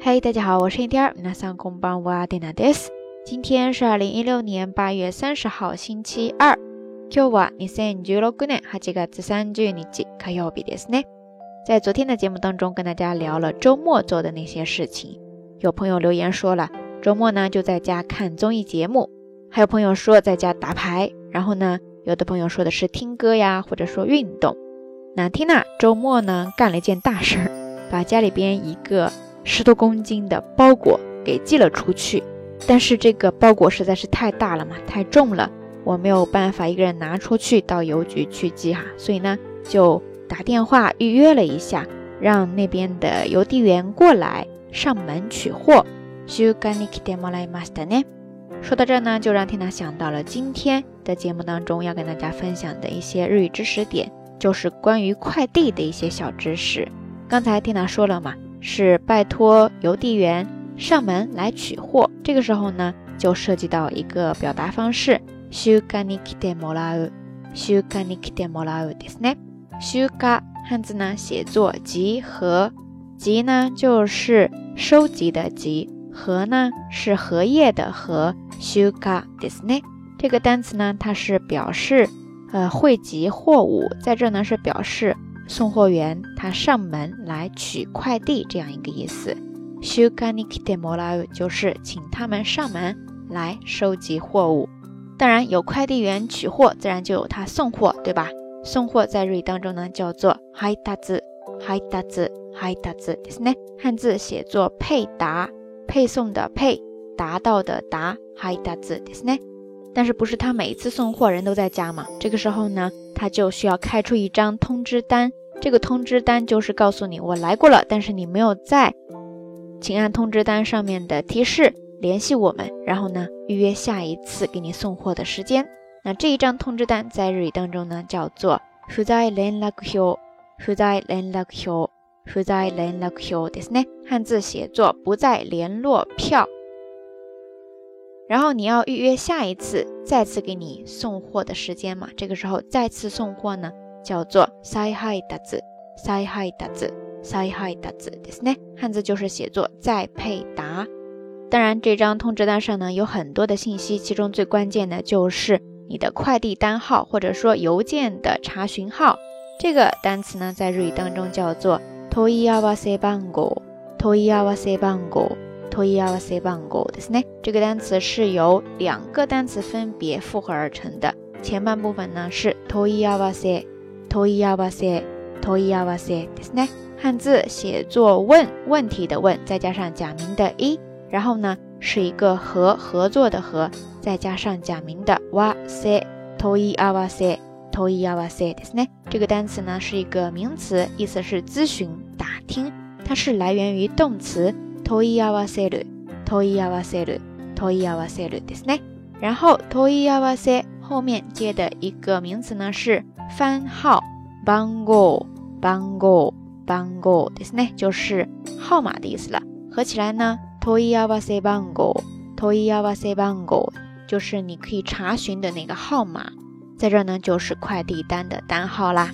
嗨，大家好，我是一天。皆さんこんばんは、デナです。今天是二零一六年八月三十号，星期二。今日は二千十六年八月三十日火曜日ですね。在昨天的节目当中，跟大家聊了周末做的那些事情。有朋友留言说了，周末呢就在家看综艺节目；还有朋友说在家打牌。然后呢，有的朋友说的是听歌呀，或者说运动。那缇娜周末呢干了一件大事儿，把家里边一个。 十多公斤的包裹给寄了出去，但是这个包裹实在是太大了嘛，太重了，我没有办法一个人拿出去到邮局去寄哈，所以呢就打电话预约了一下，让那边的邮递员过来上门取货。说到这呢，就让缇娜想到了今天的节目当中要跟大家分享的一些日语知识点，就是关于快递的一些小知识。刚才缇娜说了嘛。是拜托邮递员上门来取货，这个时候呢，就涉及到一个表达方式。修卡尼基德莫拉乌，修卡尼基德莫拉乌ですね。修卡汉字呢写作集合，集呢就是收集的集，合呢是荷叶的荷。修卡ですね。这个单词呢，它是表示呃汇集货物，在这呢是表示。 送货员他上门来取快递，这样一个意思。修卡尼基德莫拉乌就是请他们上门来收集货物。当然，有快递员取货，自然就有他送货，对吧？送货在日语当中呢叫做配达字，配达字，配达字，ですね。汉字写作配达，配送的配，达到的达，配达字，ですね。但是不是他每一次送货人都在家吗？这个时候呢，他就需要开出一张通知单。 这个通知单就是告诉你我来过了，但是你没有在，请按通知单上面的提示联系我们，然后呢预约下一次给你送货的时间。那这一张通知单在日语当中呢叫做不在联络票，不在联络票，不在联络票ですね。汉字写作不在联络票。然后你要预约下一次再次给你送货的时间嘛？这个时候再次送货呢？ 叫做再配达子，再配达子，再配达子ですね。汉字就是写作再配达。当然，这张通知单上呢有很多的信息，其中最关键的就是你的快递单号或者说邮件的查询号。这个单词呢在日语当中叫做問い合わせ番号，問い合わせ番号，問い合わせ番号ですね。这个单词是由两个单词分别复合而成的，前半部分呢是問い合わせ。 問い合わせ、問い合わせですね。汉字写作问问题的问，再加上假名的一，然后呢是一个和合作的和，再加上假名的わせ、問い合わせ、問い合わせですね。这个单词呢是一个名词，意思是咨询、打听，它是来源于动词問い合わせる、問い合わせる、問い合わせるですね。然后問い合わせ后面接的一个名词呢是。 番号，番号，番号，番号，ですね，就是号码的意思了。合起来呢，問い合わせ番号，問い合わせ番号，就是你可以查询的那个号码。在这呢，就是快递单的单号啦。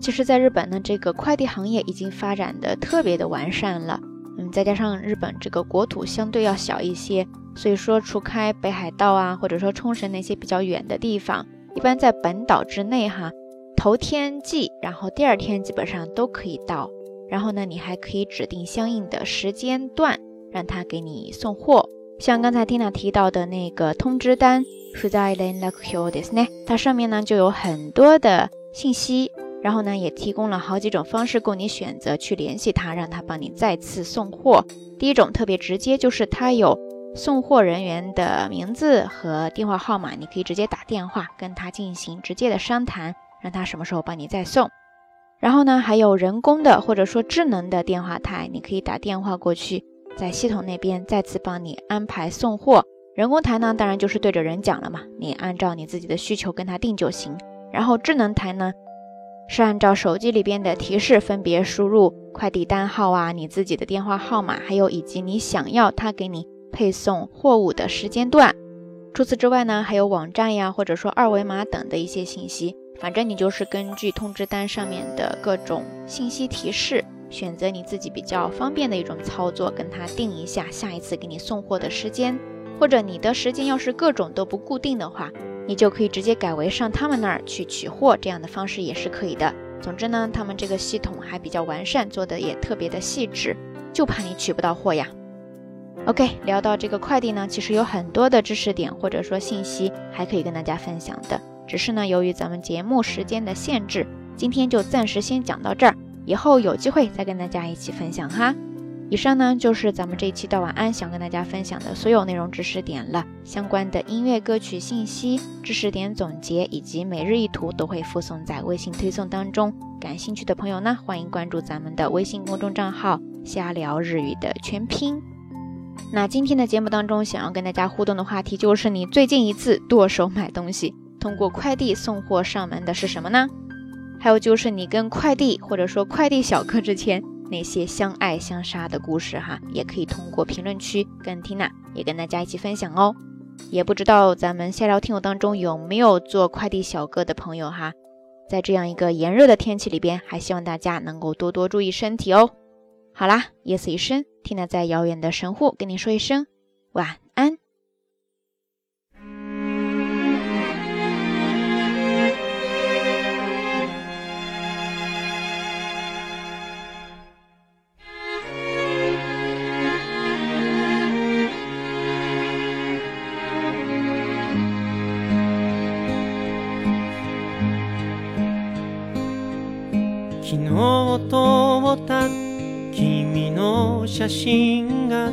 其实，在日本呢，这个快递行业已经发展的特别的完善了。嗯，再加上日本这个国土相对要小一些，所以说除开北海道啊，或者说冲绳那些比较远的地方，一般在本岛之内哈。 头天寄，然后第二天基本上都可以到。然后呢，你还可以指定相应的时间段，让他给你送货。像刚才 Tina 提到的那个通知单，它上面呢就有很多的信息，然后呢也提供了好几种方式供你选择去联系他，让他帮你再次送货。第一种特别直接，就是他有送货人员的名字和电话号码，你可以直接打电话跟他进行直接的商谈。让他什么时候帮你再送，然后呢，还有人工的或者说智能的电话台，你可以打电话过去，在系统那边再次帮你安排送货。人工台呢，当然就是对着人讲了嘛，你按照你自己的需求跟他定就行。然后智能台呢，是按照手机里边的提示分别输入快递单号啊，你自己的电话号码，还有以及你想要他给你配送货物的时间段。除此之外呢，还有网站呀，或者说二维码等的一些信息。反正你就是根据通知单上面的各种信息提示，选择你自己比较方便的一种操作，跟他定一下下一次给你送货的时间，或者你的时间要是各种都不固定的话，你就可以直接改为上他们那儿去取货，这样的方式也是可以的。总之呢，他们这个系统还比较完善，做的也特别的细致，就怕你取不到货呀。OK，聊到这个快递呢，其实有很多的知识点或者说信息还可以跟大家分享的，只是呢，由于咱们节目时间的限制，今天就暂时先讲到这儿。以后有机会再跟大家一起分享哈。以上呢就是咱们这一期到晚安想跟大家分享的所有内容知识点了。相关的音乐歌曲信息、知识点总结以及每日一图都会附送在微信推送当中。感兴趣的朋友呢，欢迎关注咱们的微信公众账号“瞎聊日语”的全拼。那今天的节目当中，想要跟大家互动的话题就是你最近一次剁手买东西，通过快递送货上门的是什么呢？还有就是你跟快递或者说快递小哥之间那些相爱相杀的故事哈，也可以通过评论区跟缇娜也跟大家一起分享哦。也不知道咱们下聊听友当中有没有做快递小哥的朋友哈，在这样一个炎热的天气里边，还希望大家能够多多注意身体哦。好啦，夜色已深，缇娜在遥远的神户跟你说一声晚安。日撮った君の写真が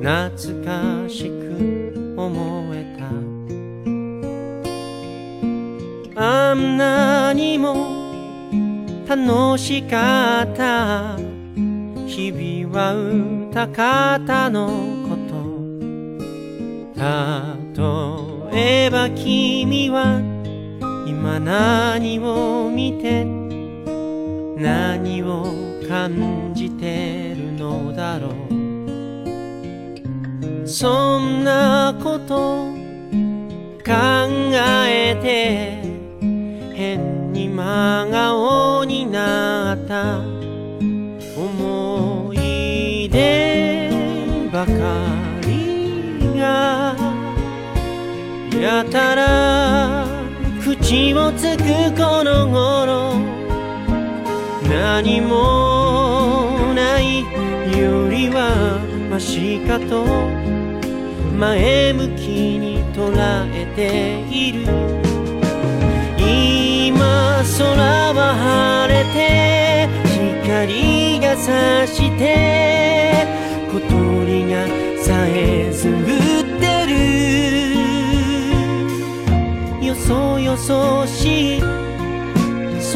懐かしく思えた。あんなにも楽しかった。日々は歌方のこと。例えば君は今何を見て何を感じてるのだろう。そんなこと考えて変に真顔になった思い出ばかりがやたら口をつくこの頃。何もないよりはマシかと前向きに捉えている。今空は晴れて光が差して小鳥がさえずってる。よそよそしい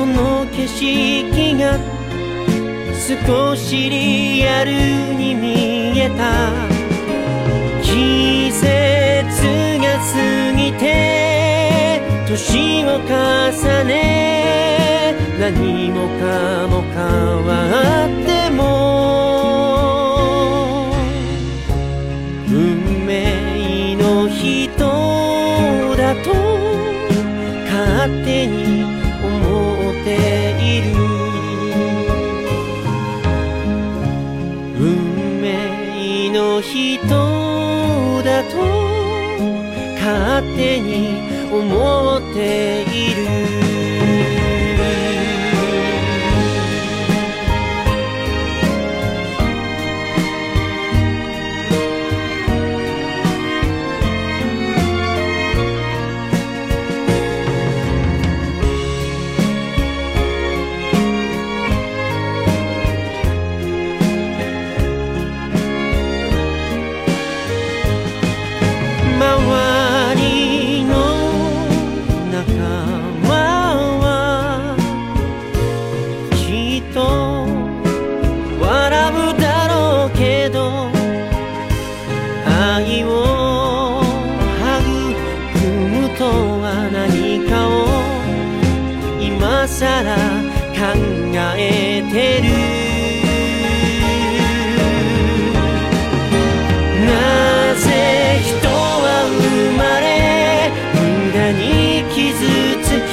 その景色が少しリアルに見えた。季節が過ぎて年を重ね何もかも変わってもの人だと勝手に思っている。さら考えてる。なぜ人は生まれ無駄に傷つき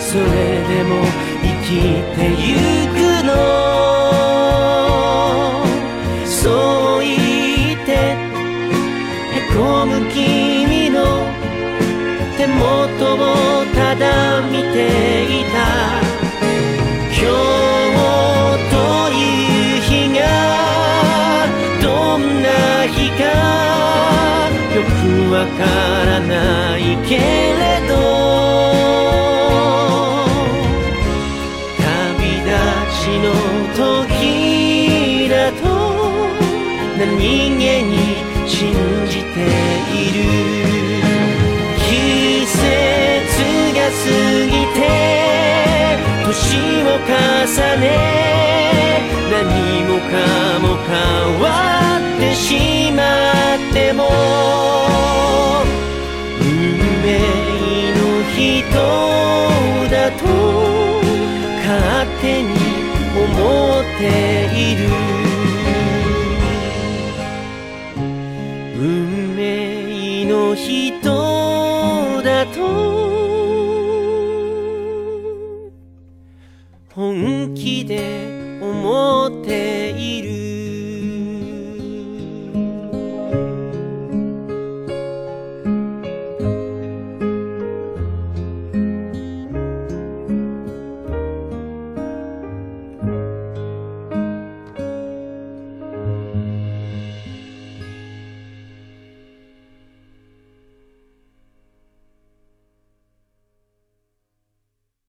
それでも生きてゆく。わからないけれど旅立ちの時だと何気に信じている。季節が過ぎて年を重ね何もかも変わってしまっても勝手に思っている。運命の人。